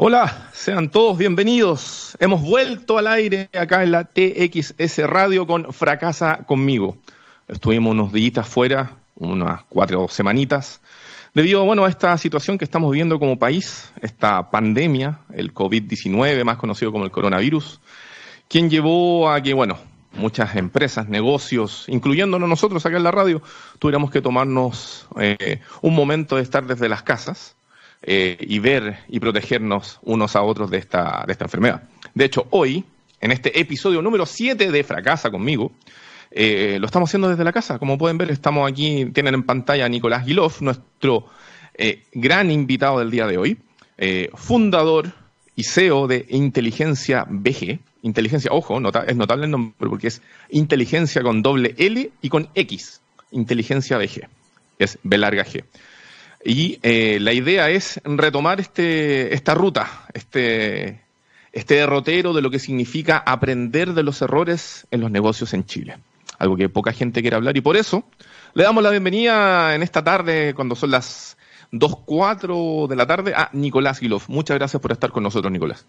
Hola, sean todos bienvenidos. Hemos vuelto al aire acá en la TXS Radio con Fracasa conmigo. Estuvimos unos días fuera, unas cuatro semanitas, debido bueno, a esta situación que estamos viviendo como país, esta pandemia, el COVID-19, más conocido como el coronavirus, quien llevó a que, bueno, muchas empresas, negocios, incluyéndonos nosotros acá en la radio, tuviéramos que tomarnos eh, un momento de estar desde las casas eh, y ver y protegernos unos a otros de esta, de esta enfermedad. De hecho, hoy, en este episodio número 7 de Fracasa conmigo, eh, lo estamos haciendo desde la casa. Como pueden ver, estamos aquí, tienen en pantalla a Nicolás Gilov, nuestro eh, gran invitado del día de hoy, fundador y CEO de Inteligencia BG. Inteligencia, ojo, es notable el nombre porque es inteligencia con doble L y con X. Inteligencia BG. Es B larga G. Y eh, la idea es retomar este, esta ruta, este, este derrotero de lo que significa aprender de los errores en los negocios en Chile. Algo que poca gente quiere hablar y por eso le damos la bienvenida en esta tarde, cuando son las 2.04 de la tarde, a Nicolás Gilov. Muchas gracias por estar con nosotros, Nicolás.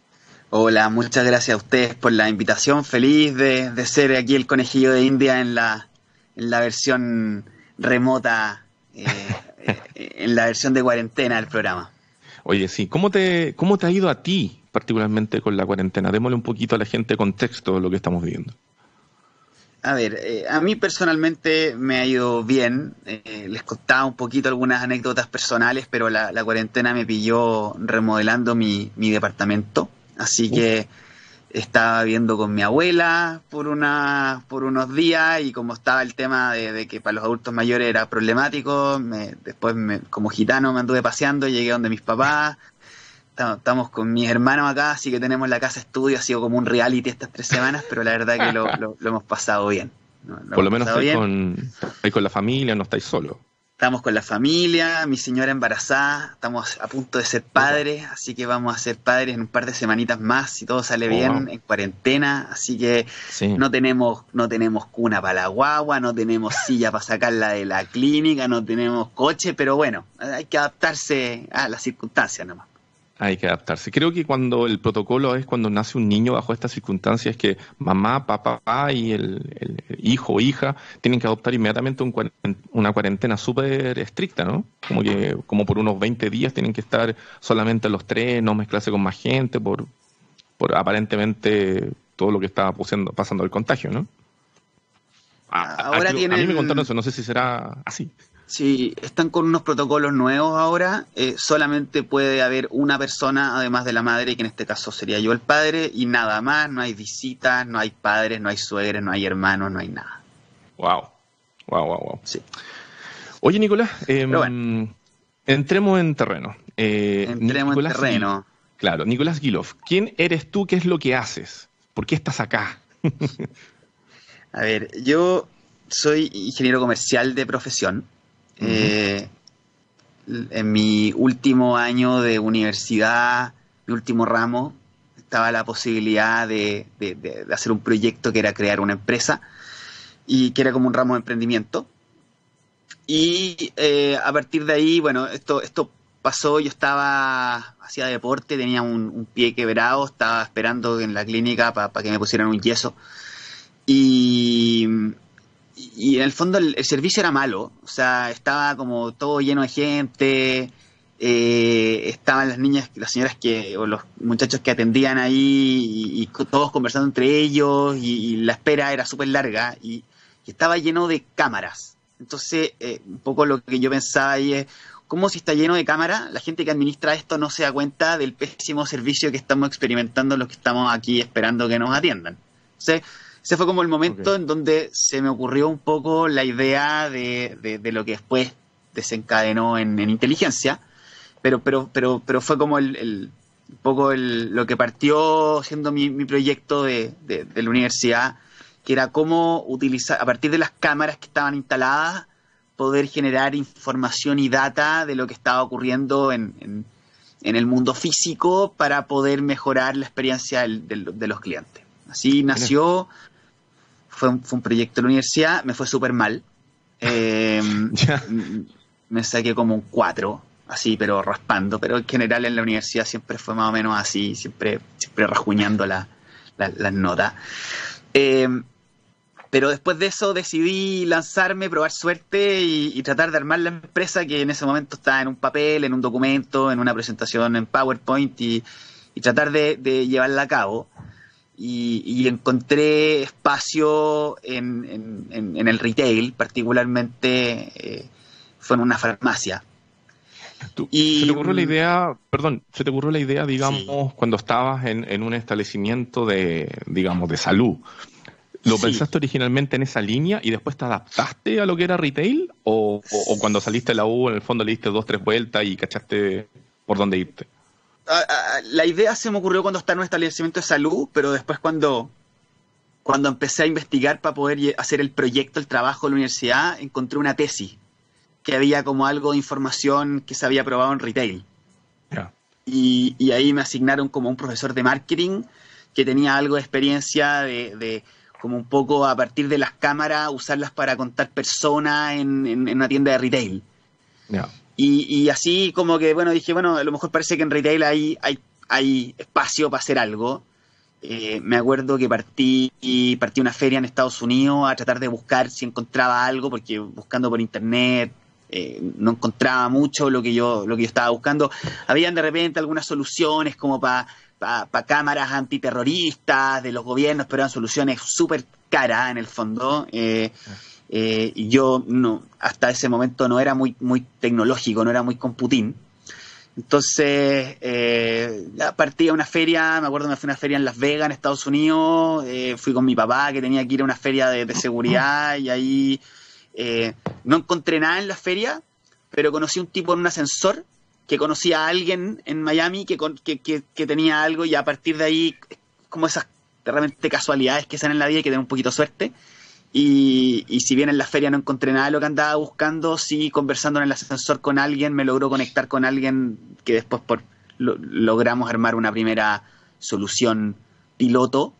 Hola, muchas gracias a ustedes por la invitación. Feliz de, de ser aquí el conejillo de India en la, en la versión remota eh, en la versión de cuarentena del programa. Oye, sí, ¿cómo te, cómo te ha ido a ti particularmente con la cuarentena? Démosle un poquito a la gente contexto de lo que estamos viviendo. A ver, eh, a mí personalmente me ha ido bien. Eh, les contaba un poquito algunas anécdotas personales, pero la, cuarentena me pilló remodelando mi, mi departamento. Así que estaba viendo con mi abuela por una por unos días y como estaba el tema de, que para los adultos mayores era problemático me, después me, como gitano me anduve paseando llegué donde mis papás. Estamos con mis hermanos acá así que tenemos la casa estudio ha sido como un reality estas tres semanas pero la verdad que lo, hemos pasado bien. Por lo menos estáis con, con la familia no estáis solos Estamos con la familia, mi señora embarazada, estamos a punto de ser padres, así que vamos a ser padres en un par de semanitas más, si todo sale oh, bien, en cuarentena, así que no tenemos no tenemos cuna para la guagua, no tenemos silla para sacarla de la clínica, no tenemos coche, pero bueno, hay que adaptarse a las circunstancias nomás. Hay que adaptarse. Creo que cuando el protocolo es cuando nace un niño bajo estas circunstancias, que mamá, papá y el, hijo o hija tienen que adoptar inmediatamente una cuarentena súper estricta, ¿no? Como que como por unos 20 días tienen que estar solamente los tres, no mezclarse con más gente, por, por aparentemente todo lo que está pasando, pasando el contagio, ¿no? Ahora a, a mí me contaron eso, no sé si será así. Sí, están con unos protocolos nuevos ahora. Eh, solamente puede haber una persona, además de la madre, que en este caso sería yo el padre, y nada más. No hay visitas, no hay padres, no hay suegres, no hay hermanos, no hay nada. Wow, wow, wow, wow. Sí. Oye, Nicolás, em, entremos en terreno. Eh, entremos en terreno. claro, Nicolás Gilov, ¿quién eres tú? ¿Qué es lo que haces? ¿Por qué estás acá? A ver, yo soy ingeniero comercial de profesión. Eh, en mi último año de universidad, mi último ramo, estaba la posibilidad de, hacer un proyecto que era crear una empresa y que era como un ramo de emprendimiento. Y eh, a partir de ahí, bueno, esto, esto pasó, yo estaba, hacía deporte, tenía un, pie quebrado, estaba esperando en la clínica para que me pusieran un yeso. Y y en el fondo el, servicio era malo, o sea, estaba como todo lleno de gente, eh, estaban las niñas, las señoras que, o los muchachos que atendían ahí, y, todos conversando entre ellos, y, la espera era súper larga, y, estaba lleno de cámaras. Entonces, eh, un poco lo que yo pensaba ahí es, ¿cómo si está lleno de cámaras, la gente que administra esto no se da cuenta del pésimo servicio que estamos experimentando los que estamos aquí esperando que nos atiendan? Entonces, ese fue como el momento en donde se me ocurrió un poco la idea de, lo que después desencadenó en, inteligencia, pero, pero, pero, pero fue como el, un poco lo que partió siendo mi, proyecto de, la universidad, que era cómo utilizar, a partir de las cámaras que estaban instaladas, poder generar información y data de lo que estaba ocurriendo en, el mundo físico para poder mejorar la experiencia de los clientes. Así nació fue un, proyecto de la universidad, me fue súper mal. Eh, me saqué como un 4, así, pero raspando, pero en general en la universidad siempre fue más o menos así, siempre, siempre rajuñando las notas. Eh, pero después de eso decidí lanzarme, probar suerte y, tratar de armar la empresa que en ese momento estaba en un papel, en un documento, en una presentación en PowerPoint y, tratar de, llevarla a cabo. Y, encontré espacio en, el retail, particularmente eh, fue en una farmacia. y, ¿Se te ocurrió la idea, perdón, se te ocurrió la idea, digamos, cuando estabas en, un establecimiento de, digamos, de salud? ¿Lo pensaste originalmente en esa línea y después te adaptaste a lo que era retail? ¿O, cuando saliste de la U, en el fondo le diste dos, tres vueltas y cachaste por dónde irte? La idea se me ocurrió cuando estaba en un establecimiento de salud, pero después cuando, cuando empecé a investigar para poder hacer el proyecto, el trabajo de la universidad, encontré una tesis que había como algo de información que se había probado en retail. Y, y, ahí me asignaron como un profesor de marketing que tenía algo de experiencia de como un poco a partir de las cámaras, usarlas para contar personas en, una tienda de retail. Y, así como que, bueno, dije, bueno, a lo mejor parece que en retail hay, hay, hay espacio para hacer algo. Eh, me acuerdo que partí, partí una feria en Estados Unidos a tratar de buscar si encontraba algo, porque buscando por internet eh, no encontraba mucho lo que yo lo que yo estaba buscando. Habían de repente algunas soluciones como para para cámaras antiterroristas de los gobiernos, pero eran soluciones súper caras en el fondo. Eh, eh, yo no, hasta ese momento no era muy, muy tecnológico, no era muy computín. Entonces, eh, partí a una feria, me acuerdo me fui a una feria en Las Vegas, en Estados Unidos, eh, fui con mi papá que tenía que ir a una feria de, de seguridad y ahí no encontré nada en la feria, pero conocí un tipo en un ascensor que conocía a alguien en Miami que, que, tenía algo y a partir de ahí, como esas realmente casualidades que salen en la vida y que tener un poquito de suerte. Y, si bien en la feria no encontré nada de lo que andaba buscando, sí conversando en el ascensor con alguien, me logró conectar con alguien que después por, logramos armar una primera solución piloto.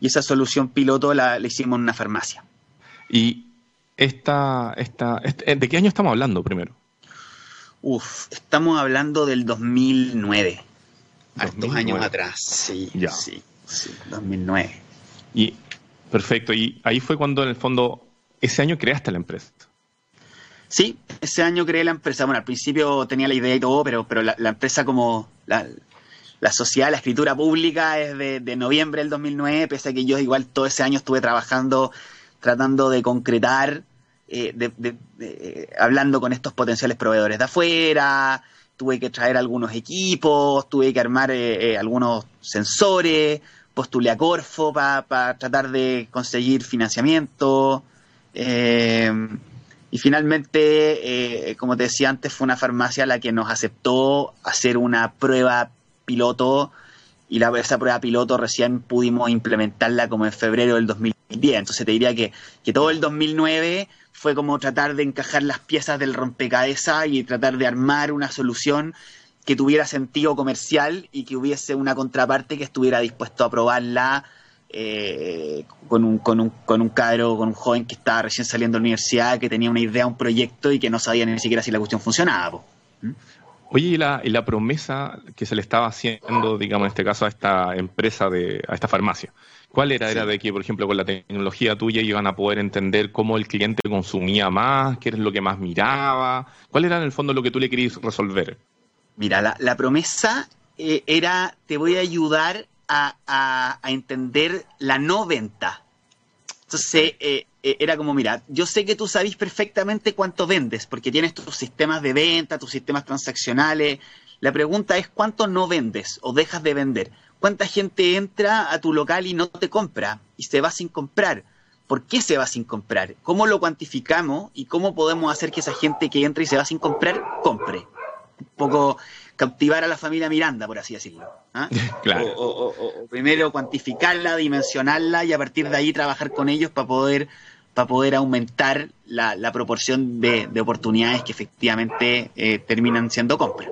Y esa solución piloto la, hicimos en una farmacia. ¿Y esta, esta, este, de qué año estamos hablando primero? Uf, estamos hablando del 2009. Dos años atrás, sí, sí, sí, 2009. Y, perfecto, y ahí fue cuando en el fondo, ese año creaste la empresa. Sí, ese año creé la empresa. Bueno, al principio tenía la idea y todo, pero, pero la, empresa como la, sociedad, la escritura pública es de, de, noviembre del 2009, pese a que yo igual todo ese año estuve trabajando, tratando de concretar eh, de, hablando con estos potenciales proveedores de afuera, tuve que traer algunos equipos, tuve que armar eh, eh, algunos sensores, postulé a Corfo para tratar de conseguir financiamiento. y finalmente, como te decía antes, fue una farmacia la que nos aceptó hacer una prueba piloto y la, esa prueba piloto recién pudimos implementarla como en febrero del 2010. Entonces te diría que, que todo el 2009 fue como tratar de encajar las piezas del rompecabezas y tratar de armar una solución que tuviera sentido comercial y que hubiese una contraparte que estuviera dispuesto a probarla eh, con, un, con, un, con un cadro, con un joven que estaba recién saliendo de la universidad, que tenía una idea, un proyecto y que no sabía ni siquiera si la cuestión funcionaba. ¿Mm? Oye, ¿y la, y la promesa que se le estaba haciendo, digamos, en este caso, a esta empresa, de, a esta farmacia? ¿Cuál era? Era de que, por ejemplo, con la tecnología tuya iban a poder entender cómo el cliente consumía más, qué es lo que más miraba. ¿Cuál era en el fondo lo que tú le querías resolver? Mira, la, promesa eh, era, te voy a ayudar a, entender la no venta. Entonces, eh, eh, era como, mira, yo sé que tú sabes perfectamente cuánto vendes, porque tienes tus sistemas de venta, tus sistemas transaccionales. La pregunta es cuánto no vendes o dejas de vender. ¿Cuánta gente entra a tu local y no te compra y se va sin comprar? ¿Por qué se va sin comprar? ¿Cómo lo cuantificamos y cómo podemos hacer que esa gente que entra y se va sin comprar, compre? Un poco cautivar a la familia Miranda, por así decirlo. ¿ah? Claro. O, primero cuantificarla, dimensionarla y a partir de ahí trabajar con ellos para poder, para poder aumentar la, proporción de, oportunidades que efectivamente eh, terminan siendo compras.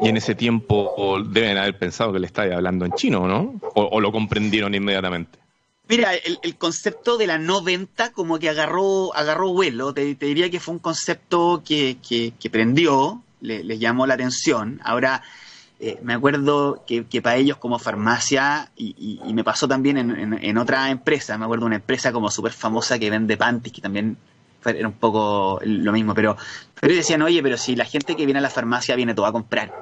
Y en ese tiempo deben haber pensado que le estaba hablando en chino, ¿no? O, lo comprendieron inmediatamente. Mira, el, concepto de la no venta como que agarró, agarró vuelo. Te, diría que fue un concepto que, que, prendió, les le llamó la atención. Ahora, eh, me acuerdo que, para ellos como farmacia, y, me pasó también en, otra empresa, me acuerdo una empresa como súper famosa que vende panties, que también era un poco lo mismo, pero, pero decían, oye, pero si la gente que viene a la farmacia viene todo a comprar,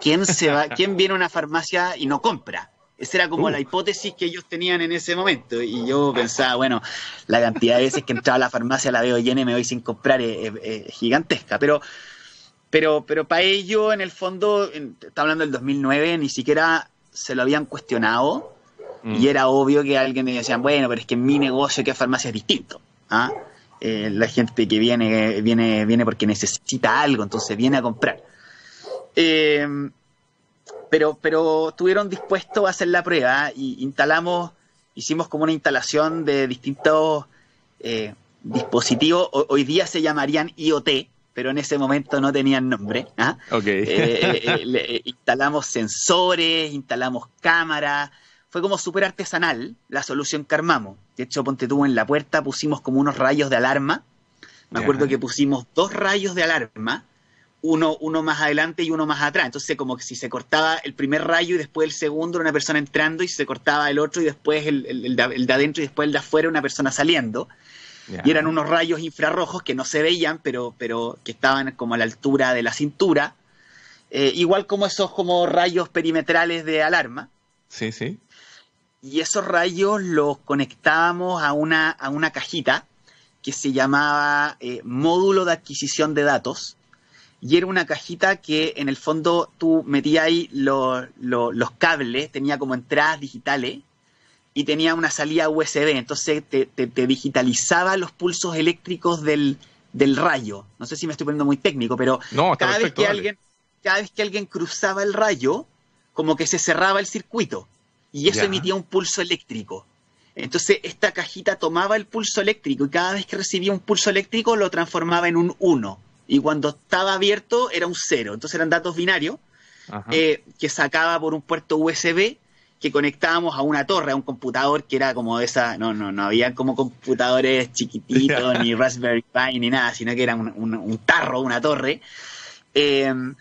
¿quién, se va, ¿quién viene a una farmacia y no compra? Esa era como la uh. hipótesis que ellos tenían en ese momento. Y yo pensaba, bueno, la cantidad de veces que entraba a la farmacia la veo llena y me voy sin comprar es, gigantesca. Pero, pero, pero para ello, en el fondo, está hablando del 2009, ni siquiera se lo habían cuestionado. Mm. Y era obvio que alguien decía, bueno, pero es que mi negocio, que farmacia es distinto. ¿ah? Eh, la gente que viene, viene, viene porque necesita algo, entonces viene a comprar. Eh, pero, pero estuvieron dispuestos a hacer la prueba y instalamos, hicimos como una instalación de distintos eh, dispositivos, hoy día se llamarían IoT, pero en ese momento no tenían nombre. ¿ah? Eh, eh, instalamos sensores, instalamos cámaras, fue como súper artesanal la solución que armamos. De hecho, ponte tú en la puerta, pusimos como unos rayos de alarma. Me acuerdo que pusimos dos rayos de alarma uno, uno más adelante y uno más atrás. Entonces, como que si se cortaba el primer rayo y después el segundo, era una persona entrando, y si se cortaba el otro y después el, el, de, adentro y después el de afuera, una persona saliendo. Y eran unos rayos infrarrojos que no se veían, pero, pero que estaban como a la altura de la cintura. Eh, igual como esos como rayos perimetrales de alarma. Sí, sí. Y esos rayos los conectábamos a una, a una cajita que se llamaba eh, módulo de adquisición de datos y era una cajita que en el fondo tú metías ahí los cables, tenía como entradas digitales y tenía una salida USB, entonces te, digitalizaba los pulsos eléctricos del, rayo. No sé si me estoy poniendo muy técnico, pero cada, vez que alguien, cada vez que alguien cruzaba el rayo, como que se cerraba el circuito y eso emitía un pulso eléctrico. Entonces esta cajita tomaba el pulso eléctrico y cada vez que recibía un pulso eléctrico lo transformaba en un 1 y cuando estaba abierto era un cero. Entonces eran datos binarios eh, que sacaba por un puerto USB que conectábamos a una torre, a un computador que era como esa, no, no, no había como computadores chiquititos, ni Raspberry Pi, ni nada, sino que era un, tarro, una torre. Em,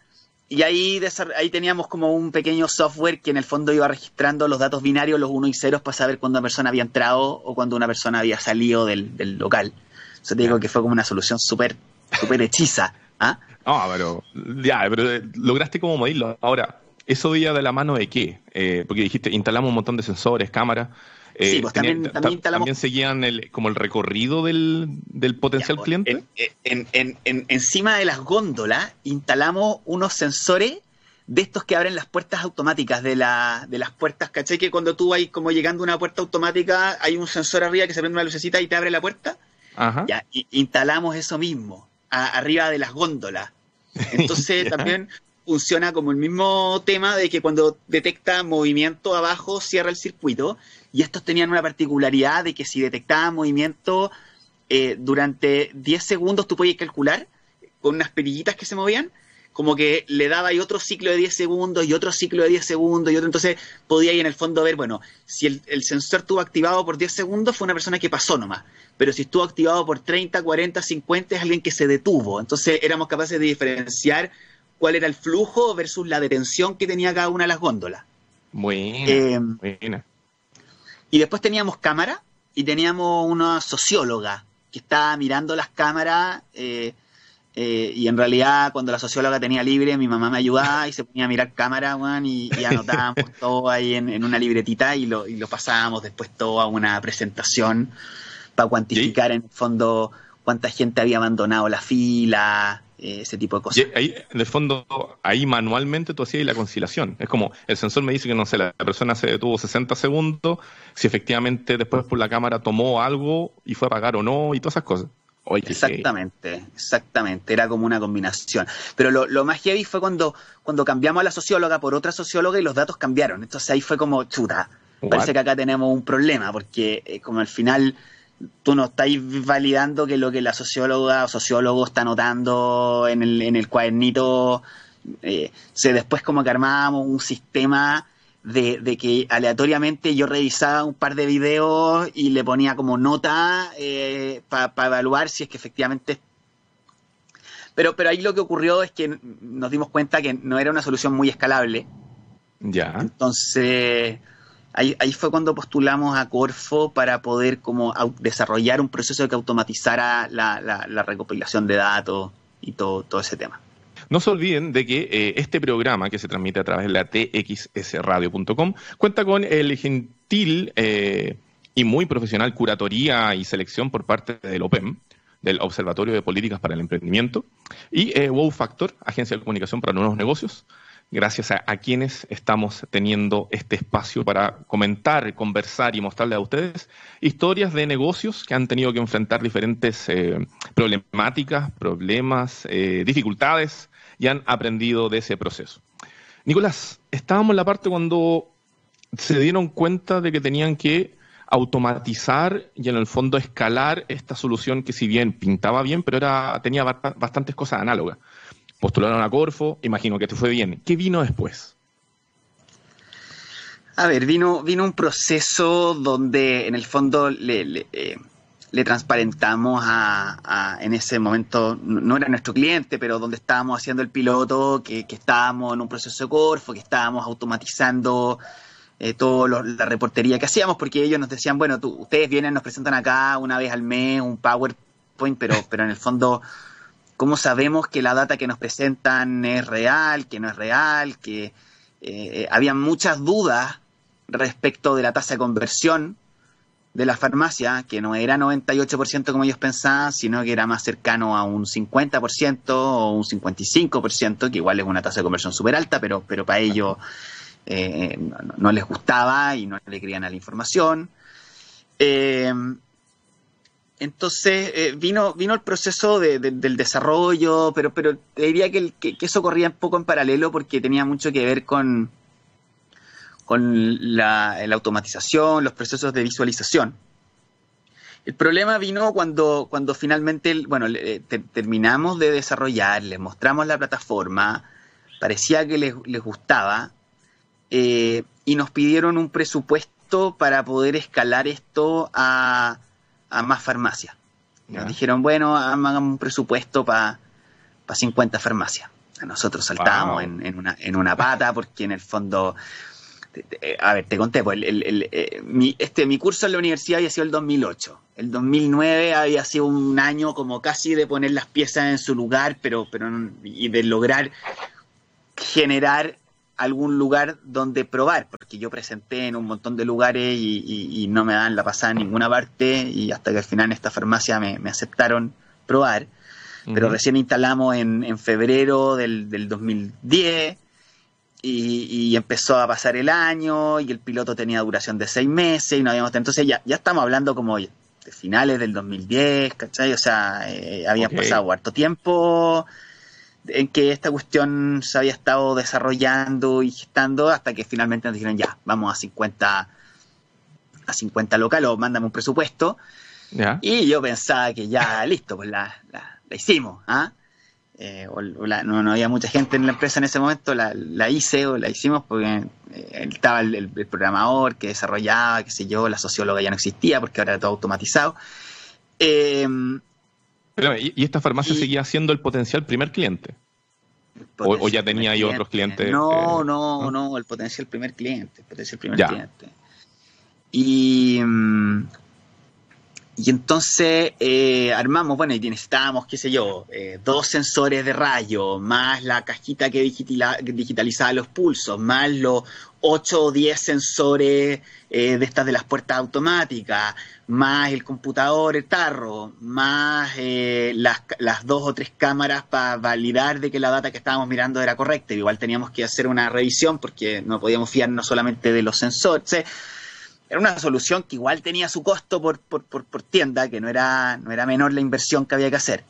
y ahí, ahí teníamos como un pequeño software que en el fondo iba registrando los datos binarios, los unos y ceros, para saber cuándo una persona había entrado o cuando una persona había salido del, del local. Eso te digo que fue como una solución súper súper hechiza. ¿ah? No, pero ya, pero eh, lograste como medirlo. Ahora, ¿eso iba de la mano de qué? Eh, porque dijiste, instalamos un montón de sensores, cámaras. Eh, sí, pues también, también, instalamos... ¿También seguían el, como el recorrido del, del potencial pues, cliente? En, en, en, encima de las góndolas instalamos unos sensores de estos que abren las puertas automáticas de, la, de las puertas, ¿caché? Que cuando tú vas como llegando a una puerta automática hay un sensor arriba que se prende una lucecita y te abre la puerta. Ajá. Ya, instalamos eso mismo arriba de las góndolas. Entonces también funciona como el mismo tema de que cuando detecta movimiento abajo cierra el circuito y estos tenían una particularidad de que si detectaba movimiento eh, durante 10 segundos tú podías calcular con unas perillitas que se movían como que le daba ahí otro ciclo de 10 segundos y otro ciclo de 10 segundos y otro, entonces podía ahí en el fondo ver, bueno, si el, el, sensor estuvo activado por 10 segundos fue una persona que pasó nomás, pero si estuvo activado por 30, 40, 50 es alguien que se detuvo, entonces éramos capaces de diferenciar cuál era el flujo versus la detención que tenía cada una de las góndolas. Buena, eh, buena. Y después teníamos cámara y teníamos una socióloga que estaba mirando las cámaras. Eh, eh, y en realidad, cuando la socióloga tenía libre, mi mamá me ayudaba y se ponía a mirar cámara, y, anotábamos todo ahí en, una libretita y lo, y lo pasábamos después todo a una presentación para cuantificar en el fondo cuánta gente había abandonado la fila, eh, ese tipo de cosas. Y ahí, en el fondo, ahí manualmente tú hacías la conciliación. Es como, el sensor me dice que, no sé, la persona se detuvo 60 segundos, si efectivamente después por la cámara tomó algo y fue a pagar o no, y todas esas cosas exactamente, exactamente, era como una combinación. Pero lo, más heavy fue cuando, cuando cambiamos a la socióloga por otra socióloga y los datos cambiaron. Entonces ahí fue como, chuta, parece que acá tenemos un problema, porque eh, como al final tú no estás validando que lo que la socióloga o sociólogo está notando en el, en el cuadernito, eh, se después como que armábamos un sistema de, que aleatoriamente yo revisaba un par de videos y le ponía como nota eh, para evaluar si es que efectivamente... Pero, pero ahí lo que ocurrió es que nos dimos cuenta que no era una solución muy escalable. Ya. Entonces, ahí, ahí fue cuando postulamos a Corfo para poder como desarrollar un proceso que automatizara la, la recopilación de datos y todo, todo ese tema. No se olviden de que eh, este programa que se transmite a través de la txsradio.com cuenta con el gentil eh, y muy profesional curatoría y selección por parte del OPEM, del Observatorio de Políticas para el Emprendimiento, y eh, Wow Factor, Agencia de Comunicación para Nuevos Negocios, gracias a, quienes estamos teniendo este espacio para comentar, conversar y mostrarle a ustedes historias de negocios que han tenido que enfrentar diferentes problemáticas, problemas, dificultades y han aprendido de ese proceso. Nicolás, estábamos en la parte cuando se dieron cuenta de que tenían que automatizar y en el fondo escalar esta solución que si bien pintaba bien, pero era, tenía bastantes cosas análogas. Postularon a Corfo, imagino que te fue bien. ¿Qué vino después? A ver, vino, vino un proceso donde en el fondo le, eh, le transparentamos a, en ese momento, no era nuestro cliente, pero donde estábamos haciendo el piloto, que, estábamos en un proceso de Corfo, que estábamos automatizando eh, toda la reportería que hacíamos, porque ellos nos decían, bueno, ustedes vienen, nos presentan acá una vez al mes un PowerPoint, pero, pero en el fondo, ¿cómo sabemos que la data que nos presentan es real, que no es real? Que eh, había muchas dudas respecto de la tasa de conversión de la farmacia, que no era 98% como ellos pensaban, sino que era más cercano a un 50% o un 55%, que igual es una tasa de conversión súper alta, pero, pero para ellos eh, no, les gustaba y no le querían a la información. Eh, entonces eh, vino, vino el proceso del desarrollo, pero, pero diría que, que, eso corría un poco en paralelo porque tenía mucho que ver con, con la, automatización, los procesos de visualización. El problema vino cuando, cuando finalmente, bueno, terminamos de desarrollar, les mostramos la plataforma, parecía que les, gustaba, eh, y nos pidieron un presupuesto para poder escalar esto a, más farmacias. Nos dijeron, bueno, hagamos un presupuesto para 50 farmacias. Nosotros saltábamos en, una, en una pata porque en el fondo a ver, te conté, pues, eh, mi, este, mi curso en la universidad había sido el 2008. El 2009 había sido un año como casi de poner las piezas en su lugar, pero, pero y de lograr generar algún lugar donde probar, porque yo presenté en un montón de lugares y, no me dan la pasada en ninguna parte y hasta que al final en esta farmacia me, aceptaron probar. Pero recién instalamos en, en febrero del, del 2010 y, empezó a pasar el año y el piloto tenía duración de seis meses y no habíamos... Entonces ya, ya estamos hablando como de finales del 2010, ¿cachai? O sea, eh, había pasado harto tiempo en que esta cuestión se había estado desarrollando y gestando hasta que finalmente nos dijeron ya, vamos a 50 a 50 local o mándame un presupuesto. Y yo pensaba que ya, listo, pues la, la, la hicimos. ¿ah? Eh, no, había mucha gente en la empresa en ese momento, la, hice o la hicimos porque eh, estaba el, programador que desarrollaba, qué sé yo, la socióloga ya no existía porque ahora era todo automatizado. Eh, ¿y, esta farmacia seguía siendo el potencial primer cliente? o, ya tenía ahí otros clientes? No, no, no, el potencial primer cliente, el potencial primer cliente. Y... Mm, y entonces eh, armamos, bueno, y necesitábamos, qué sé yo, eh, dos sensores de rayo, más la cajita que digitalizaba los pulsos, más los ocho o diez sensores eh, de estas de las puertas automáticas, más el computador, el tarro, más las, las, dos o tres cámaras para validar de que la data que estábamos mirando era correcta. Igual teníamos que hacer una revisión porque no podíamos fiarnos solamente de los sensores era una solución que igual tenía su costo por, por, por, tienda, que no era, no era menor la inversión que había que hacer.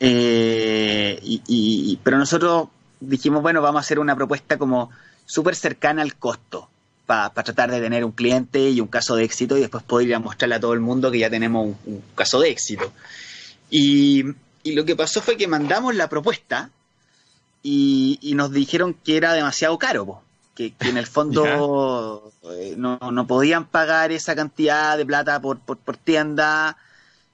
Eh, y, pero nosotros dijimos, bueno, vamos a hacer una propuesta como súper cercana al costo, para tratar de tener un cliente y un caso de éxito y después poder ir a mostrarle a todo el mundo que ya tenemos un, caso de éxito. Y, y, lo que pasó fue que mandamos la propuesta y, nos dijeron que era demasiado caro que, en el fondo eh, no, no, podían pagar esa cantidad de plata por, por, por tienda,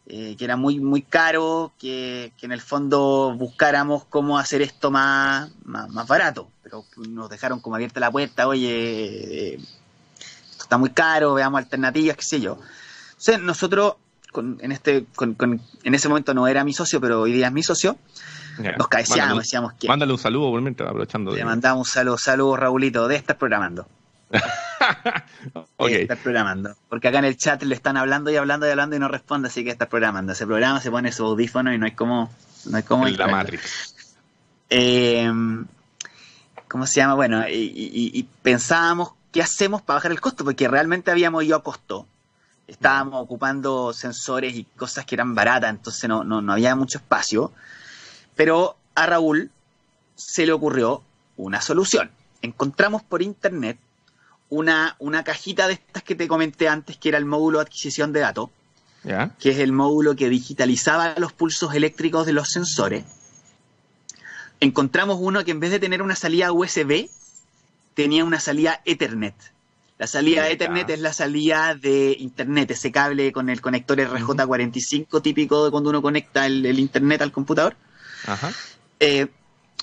eh, que era muy, muy caro, que, que, en el fondo buscáramos cómo hacer esto más, más, barato. Pero nos dejaron como abierta la puerta, oye, esto está muy caro, veamos alternativas, qué sé yo. Entonces nosotros, con, en, este, con, en ese momento no era mi socio, pero hoy día es mi socio, nos cabeceábamos, decíamos que. Mándale un saludo, aprovechando. Le mandamos un saludo, saludo, Raulito, de estar programando. okay. estar programando. Porque acá en el chat le están hablando y hablando y hablando y no responde, así que está programando. Se programa, se pone su audífono y no hay como. No hay como. La Matrix. Eh, ¿Cómo se llama? Bueno, y, pensábamos qué hacemos para bajar el costo, porque realmente habíamos ido a costo. Estábamos ocupando sensores y cosas que eran baratas, entonces no, no, no había mucho espacio. Pero a Raúl se le ocurrió una solución. Encontramos por internet una, una cajita de estas que te comenté antes, que era el módulo de adquisición de datos, que es el módulo que digitalizaba los pulsos eléctricos de los sensores. Encontramos uno que en vez de tener una salida USB, tenía una salida Ethernet. La salida Ethernet es la salida de Internet, ese cable con el conector RJ45 típico de cuando uno conecta el Internet al computador. Eh,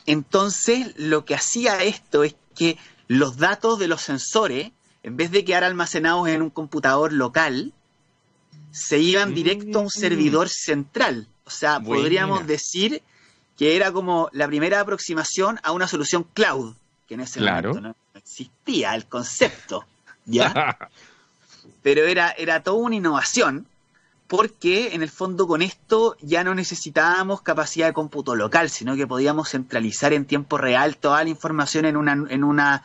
entonces, lo que hacía esto es que los datos de los sensores, en vez de quedar almacenados en un computador local, se iban directo a un mm. servidor central. O sea, podríamos decir que era como la primera aproximación a una solución cloud, que en ese momento no existía el concepto, ¿ya? Pero era, era toda una innovación porque en el fondo con esto ya no necesitábamos capacidad de cómputo local, sino que podíamos centralizar en tiempo real toda la información en una, en una,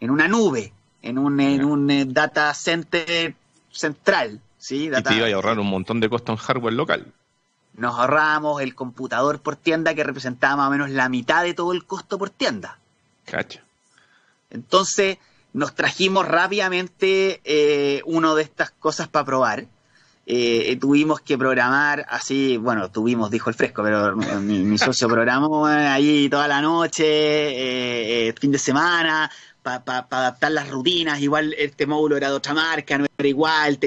en una nube, en un, en un eh, data center central. ¿sí? y te iba a ahorrar un montón de costos en hardware local. Nos ahorramos el computador por tienda que representaba más o menos la mitad de todo el costo por tienda. Cacha. Entonces nos trajimos rápidamente eh, una de estas cosas para probar eh, tuvimos que programar así, bueno, tuvimos, dijo el fresco, pero mi, socio programó ahí toda la noche, eh, eh, fin de semana, para adaptar las rutinas. Igual este módulo era de otra marca, no era igual,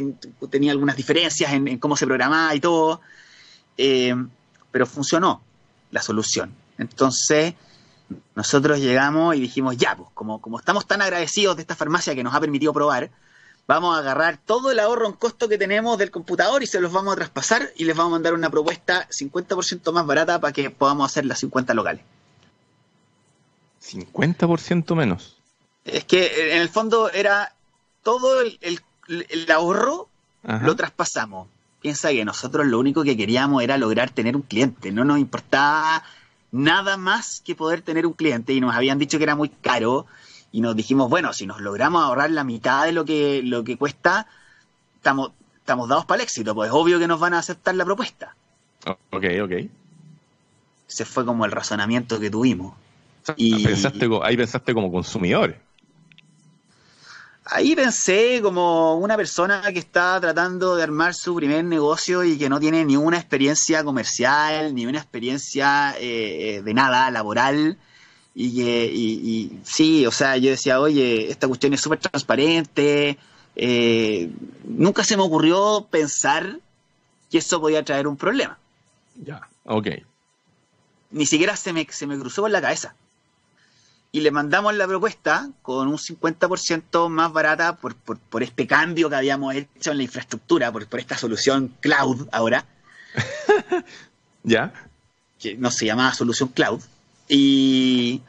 tenía algunas diferencias en, cómo se programaba y todo, pero funcionó la solución. Entonces, nosotros llegamos y dijimos, ya, pues, como, como estamos tan agradecidos de esta farmacia que nos ha permitido probar, vamos a agarrar todo el ahorro en costo que tenemos del computador y se los vamos a traspasar y les vamos a mandar una propuesta 50% más barata para que podamos hacer las 50 locales. 50% menos. Es que en el fondo era todo el, ahorro lo traspasamos. Piensa que nosotros lo único que queríamos era lograr tener un cliente, no nos importaba nada más que poder tener un cliente y nos habían dicho que era muy caro y nos dijimos, bueno, si nos logramos ahorrar la mitad de lo que, lo que cuesta, estamos, estamos dados para el éxito, pues es obvio que nos van a aceptar la propuesta. Ok, ok. Ese fue como el razonamiento que tuvimos. Y, pensaste, ahí pensaste como consumidor. Ahí pensé como una persona que está tratando de armar su primer negocio y que no tiene ni una experiencia comercial, ni una experiencia eh, eh, de nada laboral y que, y, sí, o sea, yo decía, oye, esta cuestión es súper transparente. Eh, nunca se me ocurrió pensar que eso podía traer un problema. Ya, ok. Ni siquiera se me, se me cruzó por la cabeza. Y le mandamos la propuesta con un 50% más barata por, por, por, este cambio que habíamos hecho en la infraestructura, por, por esta solución cloud ahora. ¿Ya? Que no se llamaba solución cloud. Y,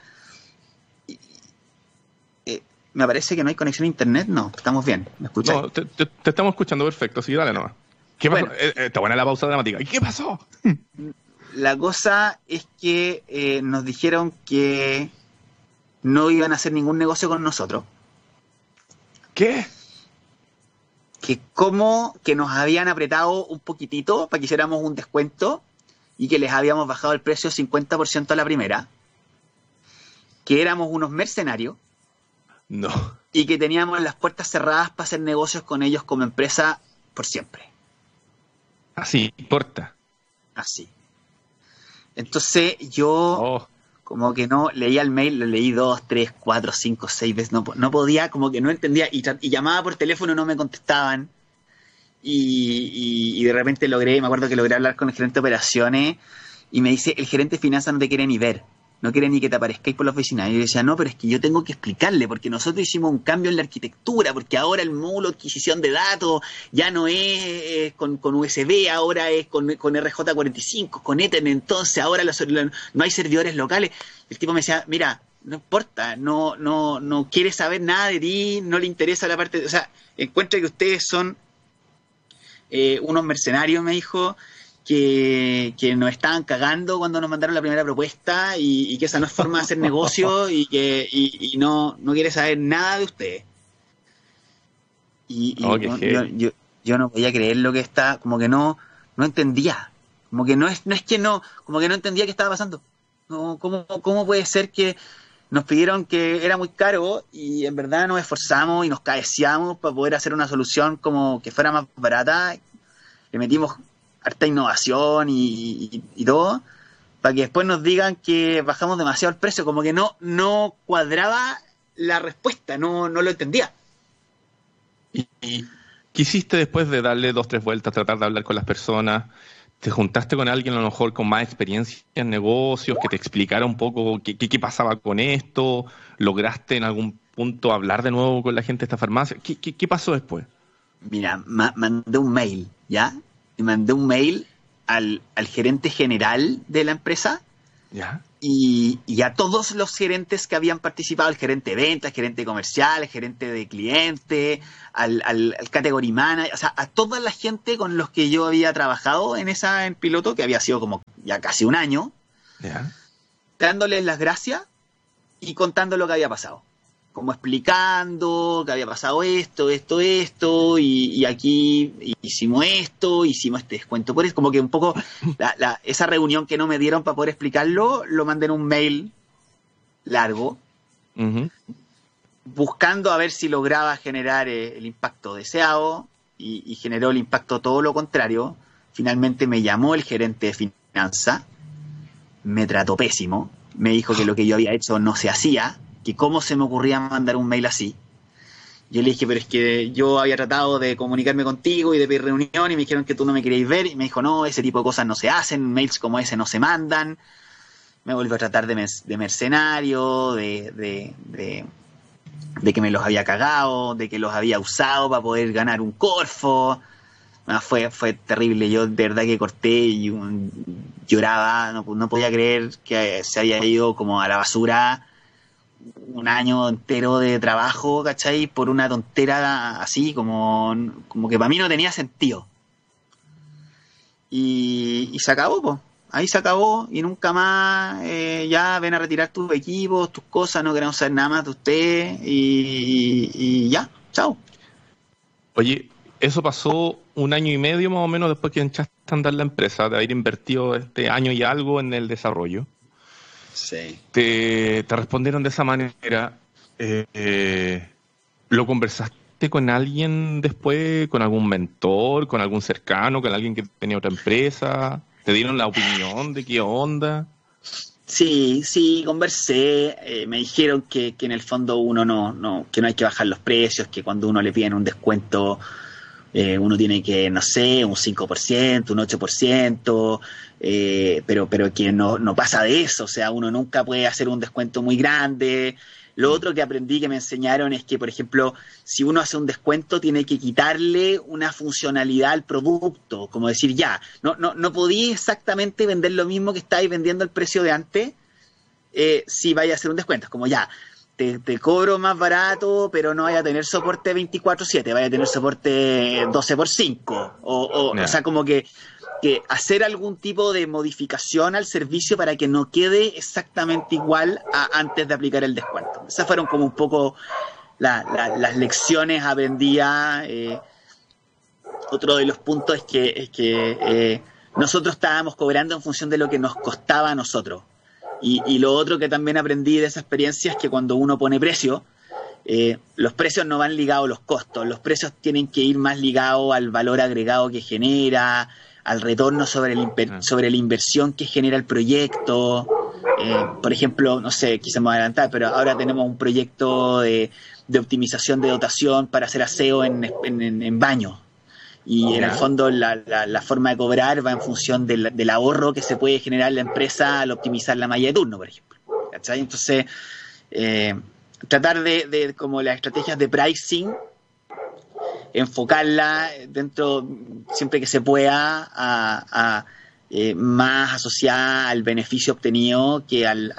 eh, me parece que no hay conexión a internet, no, estamos bien, ¿me escuchas? No, te, estamos escuchando perfecto, sí, dale nomás. ¿Qué pasó? Eh, eh, está buena la pausa dramática. ¿Y qué pasó? La cosa es que nos dijeron que no iban a hacer ningún negocio con nosotros. ¿Qué? Que como que nos habían apretado un poquitito para que hiciéramos un descuento y que les habíamos bajado el precio 50% a la primera, que éramos unos mercenarios. No. Y que teníamos las puertas cerradas para hacer negocios con ellos como empresa por siempre. Así, importa. Así. Entonces yo, oh. como que no leía el mail, lo leí dos, tres, cuatro, cinco, seis veces, no, no podía, como que no entendía, y, y llamaba por teléfono, no me contestaban, y, y, de repente logré, me acuerdo que logré hablar con el gerente de operaciones, y me dice, el gerente de finanzas no te quiere ni ver, no quiere ni que te aparezcáis por la oficina. Y yo decía, no, pero es que yo tengo que explicarle, porque nosotros hicimos un cambio en la arquitectura, porque ahora el módulo de adquisición de datos ya no es con, USB, ahora es con, RJ45, con Ethernet, entonces ahora no hay servidores locales. El tipo me decía, mira, no importa, no, no, no quiere saber nada de ti, no le interesa la parte, o sea, encuentra que ustedes son eh, unos mercenarios, me dijo, que, que, nos estaban cagando cuando nos mandaron la primera propuesta y, que esa no es forma de hacer negocio y que y, no, no quiere saber nada de usted. Y, oh, yo, yo, yo, no podía creer lo que está, como que no, no entendía. Como que no es, no es que no, como que no entendía qué estaba pasando. No, ¿cómo, ¿Cómo puede ser que nos pidieron que era muy caro y en verdad nos esforzamos y nos caeciamos para poder hacer una solución como que fuera más barata? Le metimos harta innovación y, todo, para que después nos digan que bajamos demasiado el precio, como que no, no cuadraba la respuesta, no, no lo entendía. ¿Y, qué hiciste después de darle dos, tres vueltas, tratar de hablar con las personas? ¿Te juntaste con alguien a lo mejor con más experiencia en negocios, que te explicara un poco qué, qué, pasaba con esto? ¿Lograste en algún punto hablar de nuevo con la gente de esta farmacia? ¿Qué, qué pasó después? Mira, mandé un mail, ¿ya? Y mandé un mail al, gerente general de la empresa Y, a todos los gerentes que habían participado, el gerente de ventas, el gerente comercial, el gerente de cliente, al, al, category manager, o sea, a toda la gente con los que yo había trabajado en esa en piloto, que había sido como ya casi un año, dándoles las gracias y contando lo que había pasado como explicando que había pasado esto, esto, esto, y, aquí hicimos esto, hicimos este descuento. Por eso, como que un poco esa reunión que no me dieron para poder explicarlo, lo mandé en un mail largo, buscando a ver si lograba generar eh, el impacto deseado, y, generó el impacto todo lo contrario. Finalmente me llamó el gerente de finanzas, me trató pésimo, me dijo que lo que yo había hecho no se hacía, que cómo se me ocurría mandar un mail así. Yo le dije, pero es que yo había tratado de comunicarme contigo y de pedir reunión y me dijeron que tú no me querías ver y me dijo, no, ese tipo de cosas no se hacen, mails como ese no se mandan. Me volvió a tratar de, de mercenario, de, de, de, que me los había cagado, de que los había usado para poder ganar un corfo. fue, fue terrible, yo de verdad que corté y lloraba, no podía creer que se había ido como a la basura un año entero de trabajo, ¿cachai? Por una tontera así, como, como que para mí no tenía sentido. Y, se acabó, pues. Ahí se acabó y nunca más eh, ya ven a retirar tus equipos, tus cosas, no queremos saber nada más de usted y, ya, chao. Oye, eso pasó un año y medio más o menos después que echaste a andar la empresa, de haber invertido este año y algo en el desarrollo te, respondieron de esa manera. Eh, ¿Lo conversaste con alguien después, con algún mentor, con algún cercano, con alguien que tenía otra empresa? ¿Te dieron la opinión de qué onda? Sí, sí, conversé. Eh, me dijeron que, en el fondo uno no, no, que no hay que bajar los precios, que cuando uno le piden un descuento eh, uno tiene que, no sé, un 5%, un 8%, eh, pero, pero que no, no pasa de eso, o sea, uno nunca puede hacer un descuento muy grande. Lo otro que aprendí que me enseñaron es que, por ejemplo, si uno hace un descuento, tiene que quitarle una funcionalidad al producto, como decir, ya, no, no, no podía exactamente vender lo mismo que estáis vendiendo el precio de antes eh, si vaya a hacer un descuento. Es como ya, te, cobro más barato, pero no vaya a tener soporte 24/7, vaya a tener soporte 12x5. O, o, sea, como que, que hacer algún tipo de modificación al servicio para que no quede exactamente igual a antes de aplicar el descuento. Esas fueron como un poco las lecciones aprendidas. Eh. otro de los puntos es que, eh, nosotros estábamos cobrando en función de lo que nos costaba a nosotros. Y, lo otro que también aprendí de esa experiencia es que cuando uno pone precio, eh, los precios no van ligados a los costos, los precios tienen que ir más ligados al valor agregado que genera, al retorno sobre, el, sobre la inversión que genera el proyecto. eh, por ejemplo, no sé, quizás me adelantar, pero ahora tenemos un proyecto de, optimización de dotación para hacer aseo en, en, baños. Y en el fondo la, la, forma de cobrar va en función del, ahorro que se puede generar la empresa al optimizar la malla de turno, por ejemplo. ¿Cachai? Entonces, eh, tratar de, como las estrategias de pricing, enfocarla dentro, siempre que se pueda, a eh, más asociada al beneficio obtenido que al,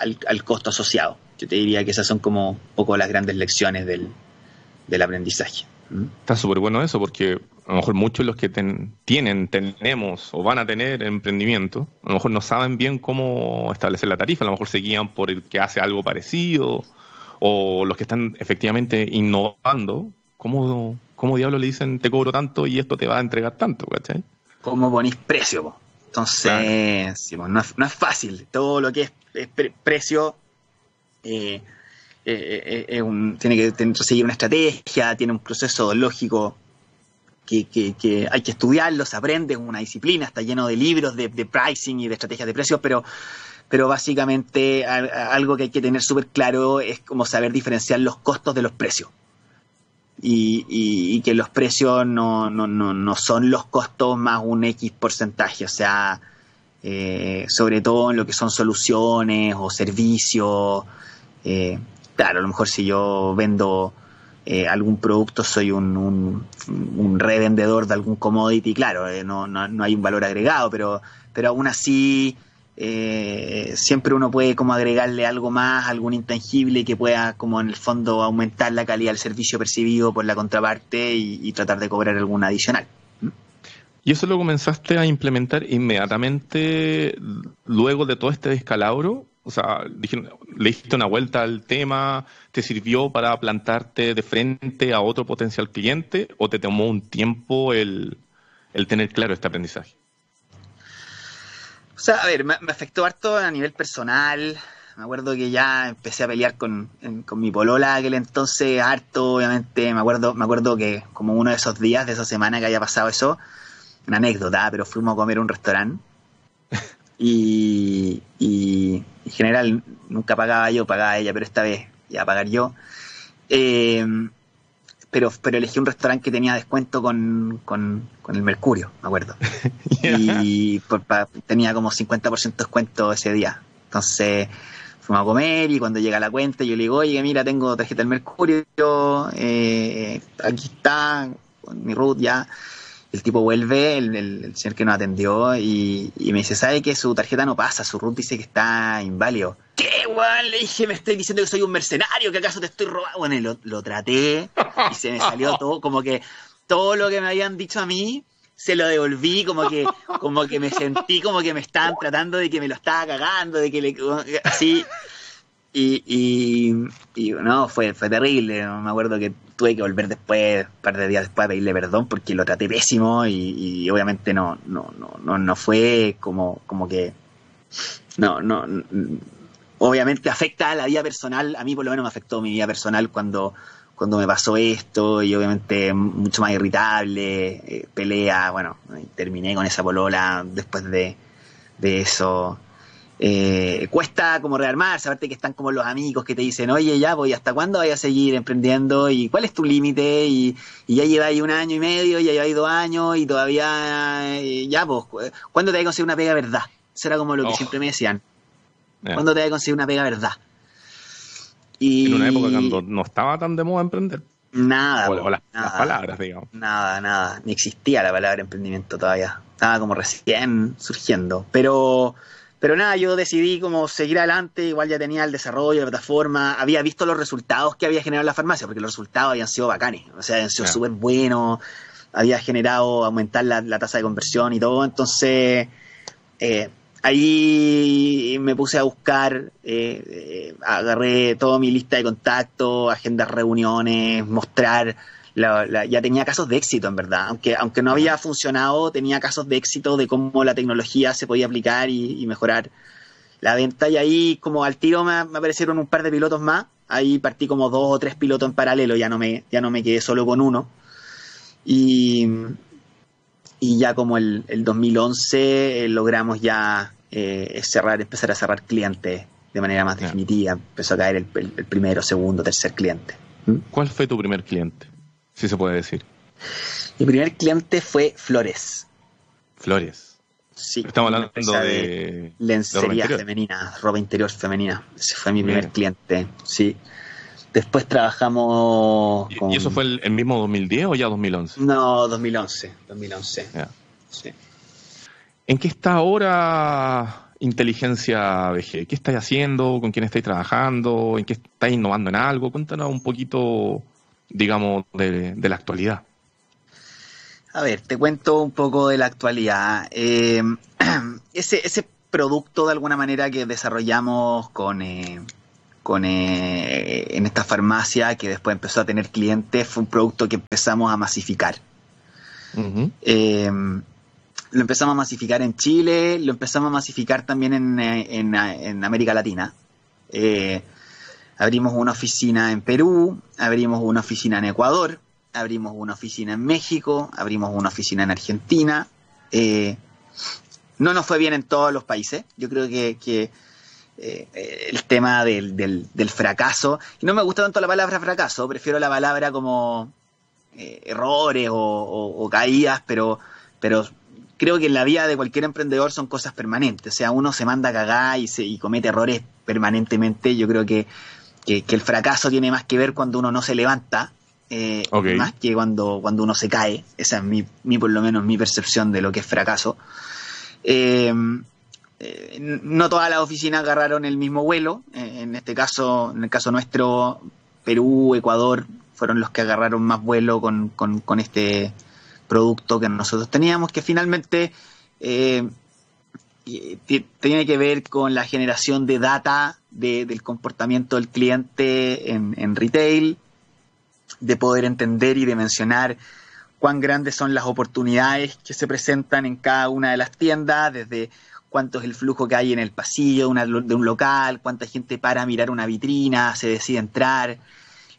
costo asociado. Yo te diría que esas son como un poco las grandes lecciones del, aprendizaje. ¿Mm? Está súper bueno eso, porque a lo mejor muchos de los que tienen, tenemos o van a tener emprendimiento, a lo mejor no saben bien cómo establecer la tarifa, a lo mejor se guían por el que hace algo parecido, o los que están efectivamente innovando, ¿cómo, cómo diablos le dicen te cobro tanto y esto te va a entregar tanto? ¿cachai? ¿Cómo ponís precio? Entonces, pues, no, es, fácil. Todo lo que es, precio eh, eh, eh, tiene que seguir una estrategia, tiene un proceso lógico que, hay que estudiarlo, se aprende, es una disciplina, está lleno de libros de, pricing y de estrategias de precios, pero, pero básicamente algo que hay que tener súper claro es como saber diferenciar los costos de los precios y, que los precios no, no, no, no, son los costos más un X porcentaje, o sea, eh, sobre todo en lo que son soluciones o servicios. Eh, claro, a lo mejor si yo vendo eh, algún producto, soy un, un, revendedor de algún commodity, claro, no, no, no, hay un valor agregado, pero, pero aún así eh, siempre uno puede como agregarle algo más, algún intangible que pueda como en el fondo aumentar la calidad del servicio percibido por la contraparte y, tratar de cobrar algún adicional. ¿Y eso lo comenzaste a implementar inmediatamente luego de todo este descalabro? O sea, le diste una vuelta al tema, ¿te sirvió para plantarte de frente a otro potencial cliente o te tomó un tiempo el tener claro este aprendizaje? O sea, a ver, me, afectó harto a nivel personal. Me acuerdo que ya empecé a pelear con, mi polola aquel entonces, harto, obviamente. Me acuerdo, me acuerdo que como uno de esos días, de esa semana que haya pasado eso, una anécdota, pero fuimos a comer a un restaurante. Y, y en general nunca pagaba yo, pagaba ella, pero esta vez iba a pagar yo. Eh, pero, pero elegí un restaurante que tenía descuento con, el Mercurio, me acuerdo. Y tenía como 50% descuento ese día. Entonces fuimos a comer y cuando llega la cuenta yo le digo, oye, mira, tengo tarjeta del Mercurio, eh, aquí está, con mi root ya el tipo vuelve, el, señor que nos atendió, y, me dice, ¿sabe que su tarjeta no pasa? Su root dice que está inválido. ¿Qué, weón? Le dije, me estoy diciendo que soy un mercenario, que acaso te estoy robando. Bueno, y lo, traté, y se me salió todo, como que todo lo que me habían dicho a mí, se lo devolví, como que, como que me sentí como que me estaban tratando de que me lo estaba cagando, de que le, así, y, y, no, fue, fue terrible. Me acuerdo que tuve que volver después, un par de días después, a pedirle perdón porque lo traté pésimo y, obviamente no, no, no, no, fue como, como que. No, no. Obviamente afecta a la vida personal. A mí, por lo menos, me afectó mi vida personal cuando, cuando me pasó esto y obviamente mucho más irritable, eh, pelea. Bueno, terminé con esa polola después de, de eso eh, cuesta como rearmar, saberte que están como los amigos que te dicen, oye, ya voy, ¿hasta cuándo voy a seguir emprendiendo? ¿Y cuál es tu límite? Y, ya lleváis un año y medio, ya lleváis dos años y todavía, eh, ya, pues, ¿cuándo te vas a conseguir una pega verdad? Eso era como lo que oh. siempre me decían. ¿Cuándo te vas a conseguir una pega verdad? Y... En una época cuando no estaba tan de moda emprender. Nada. O, las, palabras, digamos. Nada, nada. Ni existía la palabra emprendimiento todavía. Estaba como recién surgiendo. Pero pero nada, yo decidí como seguir adelante, igual ya tenía el desarrollo, la plataforma, había visto los resultados que había generado la farmacia, porque los resultados habían sido bacanes, o sea, habían sido súper buenos, había generado aumentar la, tasa de conversión y todo, entonces eh, ahí me puse a buscar, eh, eh, agarré toda mi lista de contactos, agendas reuniones, mostrar ya tenía casos de éxito, en verdad. Aunque, aunque no había funcionado, tenía casos de éxito de cómo la tecnología se podía aplicar y, mejorar la venta. Y ahí, como al tiro, me, aparecieron un par de pilotos más. Ahí partí como dos o tres pilotos en paralelo, ya no me, ya no me quedé solo con uno. Y, y ya como el, el 2011 eh, logramos ya eh, cerrar, empezar a cerrar clientes de manera más definitiva. Empezó a caer el, primero, segundo, tercer cliente. ¿Mm? ¿Cuál fue tu primer cliente? Si se puede decir. Mi primer cliente fue Flores. Flores. Sí. Estamos hablando de, lencería femenina, ropa interior femenina. Ese fue mi primer cliente. Sí. Después trabajamos. ¿Y, ¿Y eso fue el, mismo 2010 o ya 2011? No, 2011. 2011. Sí. ¿En qué está ahora Inteligencia VG? ¿Qué estáis haciendo? ¿Con quién estáis trabajando? ¿En qué estáis innovando en algo? Cuéntanos un poquito, digamos, de, la actualidad. A ver, te cuento un poco de la actualidad. Eh, ese, ese producto, de alguna manera, que desarrollamos con, eh, con eh, en esta farmacia, que después empezó a tener clientes, fue un producto que empezamos a masificar lo empezamos a masificar en Chile, lo empezamos a masificar también en, en, América Latina. Eh, abrimos una oficina en Perú, abrimos una oficina en Ecuador, abrimos una oficina en México, abrimos una oficina en Argentina. Eh, no nos fue bien en todos los países. Yo creo que, eh, el tema del, del, fracaso, y no me gusta tanto la palabra fracaso, prefiero la palabra como errores o, caídas, pero, pero creo que en la vida de cualquier emprendedor son cosas permanentes. O sea, uno se manda a cagar y, se, y comete errores permanentemente. Yo creo que, el fracaso tiene más que ver cuando uno no se levanta, eh, más que cuando, cuando uno se cae. Esa es mi, mi, por lo menos, mi percepción de lo que es fracaso. Eh, eh, no todas las oficinas agarraron el mismo vuelo. en este caso, en el caso nuestro, Perú, Ecuador fueron los que agarraron más vuelo con, con, con este producto que nosotros teníamos, que finalmente tiene que ver con la generación de data del comportamiento del cliente en, retail, de poder entender y de mencionar cuán grandes son las oportunidades que se presentan en cada una de las tiendas, desde cuánto es el flujo que hay en el pasillo de un local, cuánta gente para mirar una vitrina, se decide entrar,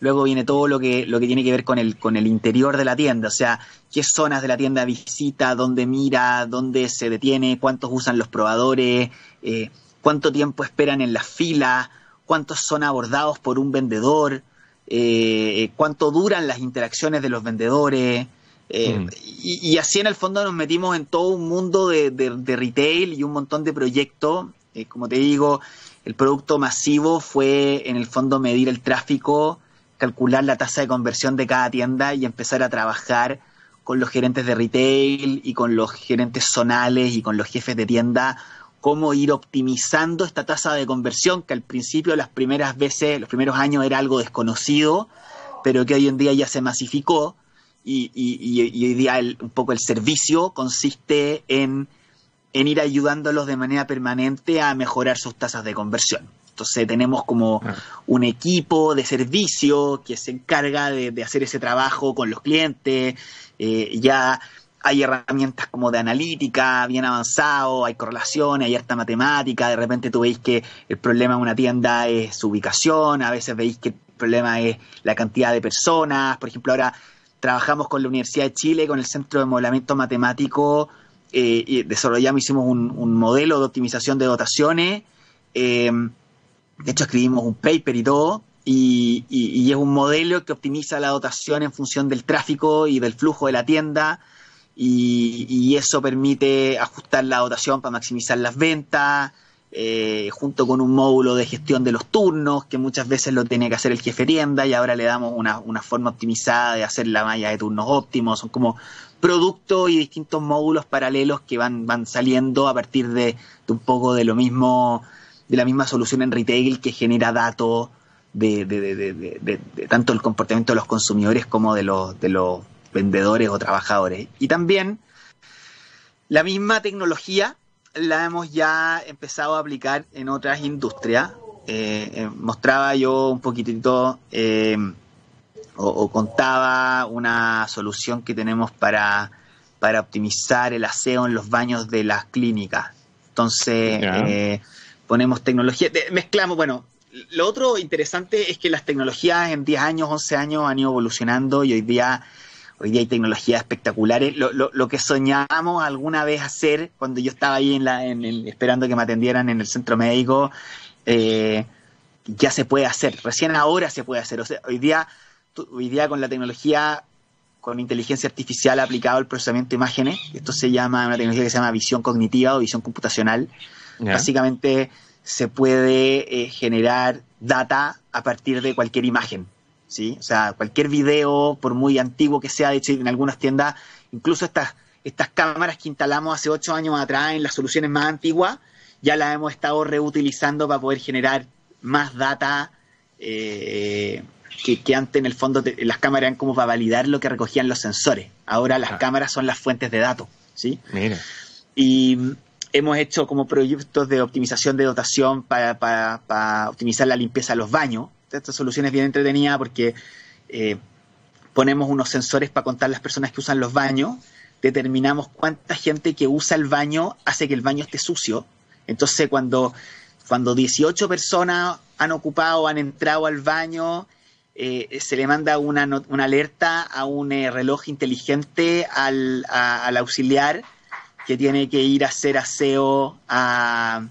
Luego viene todo lo que, lo que tiene que ver con el, con el interior de la tienda, o sea, qué zonas de la tienda visita, dónde mira, dónde se detiene, cuántos usan los probadores, eh, cuánto tiempo esperan en la fila, cuántos son abordados por un vendedor, eh, cuánto duran las interacciones de los vendedores. Eh, mm. y, así en el fondo nos metimos en todo un mundo de, de retail y un montón de proyectos. como te digo, el producto masivo fue en el fondo medir el tráfico calcular la tasa de conversión de cada tienda y empezar a trabajar con los gerentes de retail y con los gerentes zonales y con los jefes de tienda cómo ir optimizando esta tasa de conversión que al principio las primeras veces, los primeros años era algo desconocido, pero que hoy en día ya se masificó y, hoy día un poco el servicio consiste en, en ir ayudándolos de manera permanente a mejorar sus tasas de conversión. Entonces tenemos como ah. un equipo de servicio que se encarga de, hacer ese trabajo con los clientes. Eh, ya hay herramientas como de analítica bien avanzado, hay correlaciones, hay harta matemática. De repente tú veis que el problema en una tienda es su ubicación, a veces veis que el problema es la cantidad de personas. Por ejemplo, ahora trabajamos con la Universidad de Chile, con el Centro de Modelamiento Matemático, eh, y desarrollamos, hicimos un, modelo de optimización de dotaciones. Eh, de hecho, escribimos un paper y todo, y, es un modelo que optimiza la dotación en función del tráfico y del flujo de la tienda, y, eso permite ajustar la dotación para maximizar las ventas, eh, junto con un módulo de gestión de los turnos, que muchas veces lo tiene que hacer el jefe de tienda, y ahora le damos una, forma optimizada de hacer la malla de turnos óptimos, son como productos y distintos módulos paralelos que van, van saliendo a partir de, de un poco de lo mismo de la misma solución en retail que genera datos de, de, tanto el comportamiento de los consumidores como de los, de los vendedores o trabajadores. Y también la misma tecnología la hemos ya empezado a aplicar en otras industrias. Eh, eh, mostraba yo un poquitito eh, o, contaba una solución que tenemos para, para optimizar el aseo en los baños de las clínicas. Entonces, ponemos tecnología, mezclamos, bueno, lo otro interesante es que las tecnologías en 10 años, 11 años han ido evolucionando y hoy día, hoy día hay tecnologías espectaculares. Lo, lo, lo que soñábamos alguna vez hacer cuando yo estaba ahí en la, en el, esperando que me atendieran en el centro médico, eh, ya se puede hacer. Recién ahora se puede hacer. O sea, hoy día, hoy día con la tecnología, con inteligencia artificial aplicada al procesamiento de imágenes, esto se llama una tecnología que se llama visión cognitiva o visión computacional. Básicamente se puede eh, generar data a partir de cualquier imagen. ¿Sí? O sea, cualquier video, por muy antiguo que sea, de hecho en algunas tiendas, incluso estas, estas cámaras que instalamos hace ocho años atrás en las soluciones más antiguas, ya las hemos estado reutilizando para poder generar más data eh, que, antes en el fondo las cámaras eran como para validar lo que recogían los sensores. Ahora las ah. cámaras son las fuentes de datos. ¿sí? Y hemos hecho como proyectos de optimización de dotación para, para optimizar la limpieza de los baños esta solución es bien entretenida porque eh, ponemos unos sensores para contar las personas que usan los baños, determinamos cuánta gente que usa el baño hace que el baño esté sucio. Entonces, cuando, cuando 18 personas han ocupado, han entrado al baño, eh, se le manda una, una alerta a un eh, reloj inteligente al, al, auxiliar que tiene que ir a hacer aseo a,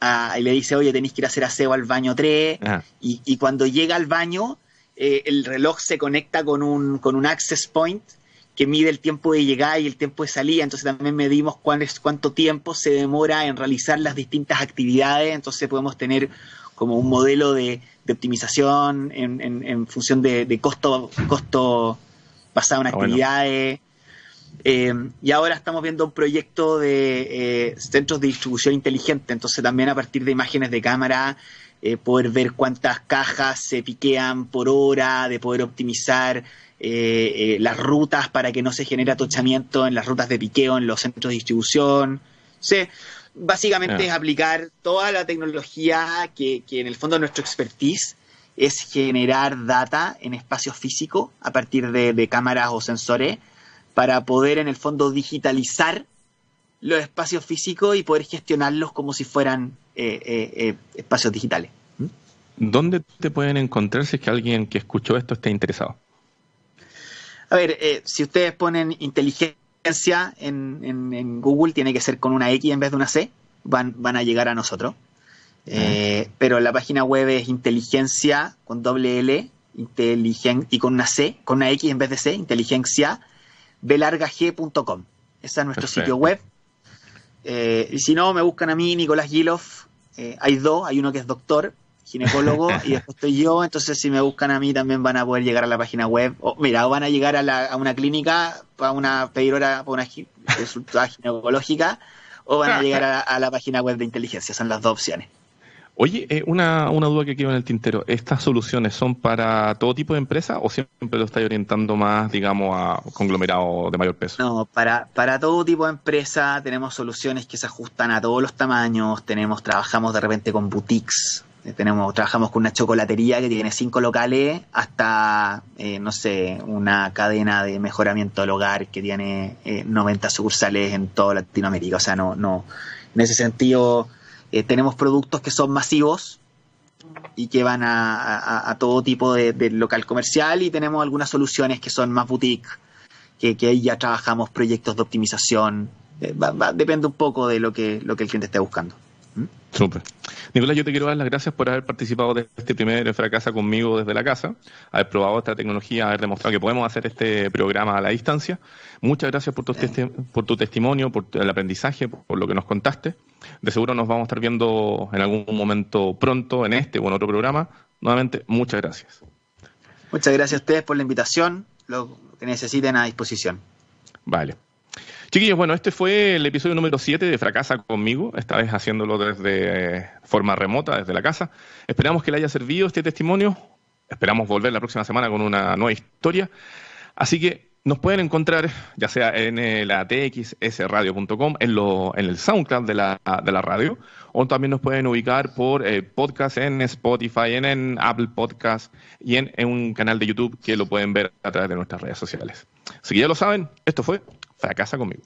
y le dice, oye, tenéis que ir a hacer aseo al baño 3, y, cuando llega al baño, eh, el reloj se conecta con un, con un access point que mide el tiempo de llegada y el tiempo de salida, entonces también medimos cuál es, cuánto tiempo se demora en realizar las distintas actividades, entonces podemos tener como un modelo de, optimización en, en, función de, costo, costo basado en ah, actividades. Eh, y ahora estamos viendo un proyecto de eh, centros de distribución inteligente, entonces también a partir de imágenes de cámara eh, poder ver cuántas cajas se piquean por hora, de poder optimizar las rutas para que no se genere atochamiento en las rutas de piqueo en los centros de distribución. básicamente es aplicar toda la tecnología que, en el fondo nuestro expertise es generar data en espacio físico a partir de cámaras o sensores para poder en el fondo digitalizar los espacios físicos y poder gestionarlos como si fueran eh, eh, eh, espacios digitales. ¿Mm? ¿Dónde te pueden encontrar si es que alguien que escuchó esto esté interesado? A ver, si ustedes ponen inteligencia en, Google, tiene que ser con una X en vez de una C, van, van a llegar a nosotros. Ah. pero la página web es inteligencia con doble L inteligen, y con una C, con una X en vez de C, inteligencia belargag.com. Ese es nuestro sitio web. Eh, y si no, me buscan a mí, Nicolás Gilov. Eh, hay dos, hay uno que es doctor, ginecólogo, y después estoy yo. Entonces, si me buscan a mí, también van a poder llegar a la página web. O, mira, o van a llegar a, una clínica para una pedir hora para una consulta ginecológica, o van a llegar a la página web de inteligencia. Son las dos opciones. Oye, eh, una, una, duda que quedó en el tintero. ¿Estas soluciones son para todo tipo de empresa o siempre lo estáis orientando más, digamos, a conglomerados de mayor peso? No, para, para todo tipo de empresa tenemos soluciones que se ajustan a todos los tamaños. Tenemos, trabajamos de repente con boutiques. Eh, tenemos, trabajamos con una chocolatería que tiene cinco locales hasta, eh, no sé, una cadena de mejoramiento del hogar que tiene 90 sucursales en toda Latinoamérica. O sea, no, no, en ese sentido eh, tenemos productos que son masivos y que van a, todo tipo de, local comercial y tenemos algunas soluciones que son más boutique, que, ahí ya trabajamos proyectos de optimización. Eh, depende un poco de lo que, lo que el cliente esté buscando. Súper. Nicolás, yo te quiero dar las gracias por haber participado de este primer Fracasa conmigo desde la casa, haber probado esta tecnología, haber demostrado que podemos hacer este programa a la distancia. Muchas gracias por tu, por tu testimonio, por el aprendizaje, por, lo que nos contaste. De seguro nos vamos a estar viendo en algún momento pronto en este o en otro programa. Nuevamente, muchas gracias. Muchas gracias a ustedes por la invitación, lo que necesiten a disposición. Vale. Chiquillos, bueno, este fue el episodio número 7 de Fracasa conmigo, esta vez haciéndolo desde eh, forma remota, desde la casa. Esperamos que le haya servido este testimonio. Esperamos volver la próxima semana con una nueva historia. Así que nos pueden encontrar, ya sea en la txsradio.com, en, en el SoundCloud de la, radio, o también nos pueden ubicar por eh, podcast en Spotify, en, en Apple Podcast y en, en, un canal de YouTube que lo pueden ver a través de nuestras redes sociales. Así que ya lo saben, esto fue Fracasa conmigo.